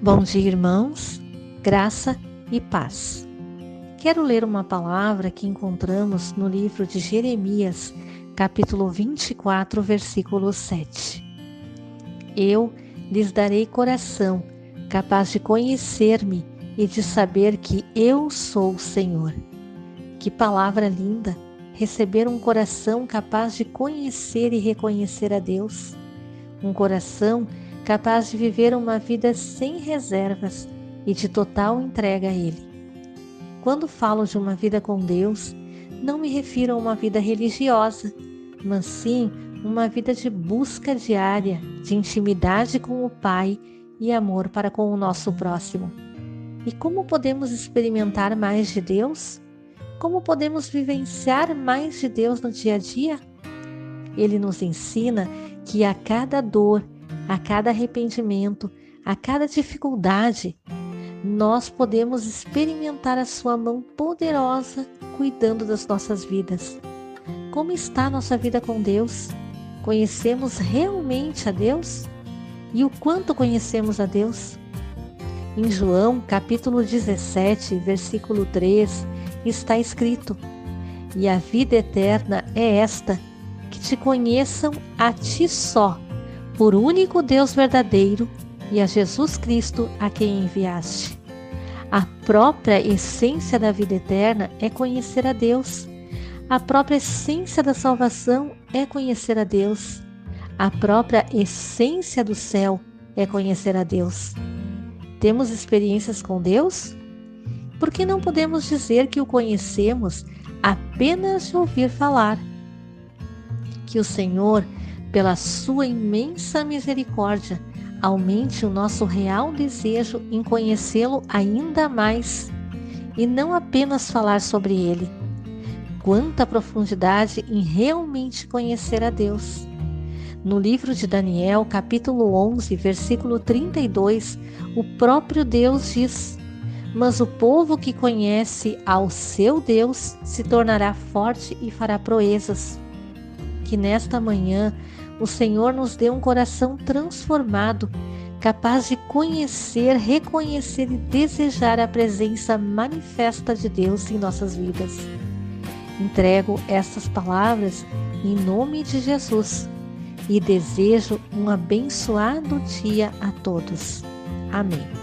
Bom dia, irmãos, graça e paz. Quero ler uma palavra que encontramos no livro de Jeremias, capítulo 24, versículo 7. Eu lhes darei coração capaz de conhecer-me e de saber que eu sou o Senhor. Que palavra linda! Receber um coração capaz de conhecer e reconhecer a Deus. Um coração capaz de viver uma vida sem reservas e de total entrega a Ele. Quando falo de uma vida com Deus, não me refiro a uma vida religiosa, mas sim uma vida de busca diária, de intimidade com o Pai e amor para com o nosso próximo. E como podemos experimentar mais de Deus? Como podemos vivenciar mais de Deus no dia a dia? Ele nos ensina que a cada dor, a cada arrependimento, a cada dificuldade, nós podemos experimentar a Sua mão poderosa cuidando das nossas vidas. Como está a nossa vida com Deus? Conhecemos realmente a Deus? E o quanto conhecemos a Deus? Em João, capítulo 17, versículo 3, está escrito: E a vida eterna é esta, que te conheçam a ti só, por único Deus verdadeiro e a Jesus Cristo a quem enviaste. A própria essência da vida eterna é conhecer a Deus. A própria essência da salvação é conhecer a Deus. A própria essência do céu é conhecer a Deus. Temos experiências com Deus? Por que não podemos dizer que o conhecemos apenas de ouvir falar? Que o Senhor pela sua imensa misericórdia, aumente o nosso real desejo em conhecê-lo ainda mais e não apenas falar sobre ele. Quanta profundidade em realmente conhecer a Deus. No livro de Daniel, capítulo 11, versículo 32, o próprio Deus diz: Mas o povo que conhece ao seu Deus se tornará forte e fará proezas. Que nesta manhã o Senhor nos dê um coração transformado, capaz de conhecer, reconhecer e desejar a presença manifesta de Deus em nossas vidas. Entrego estas palavras em nome de Jesus e desejo um abençoado dia a todos. Amém.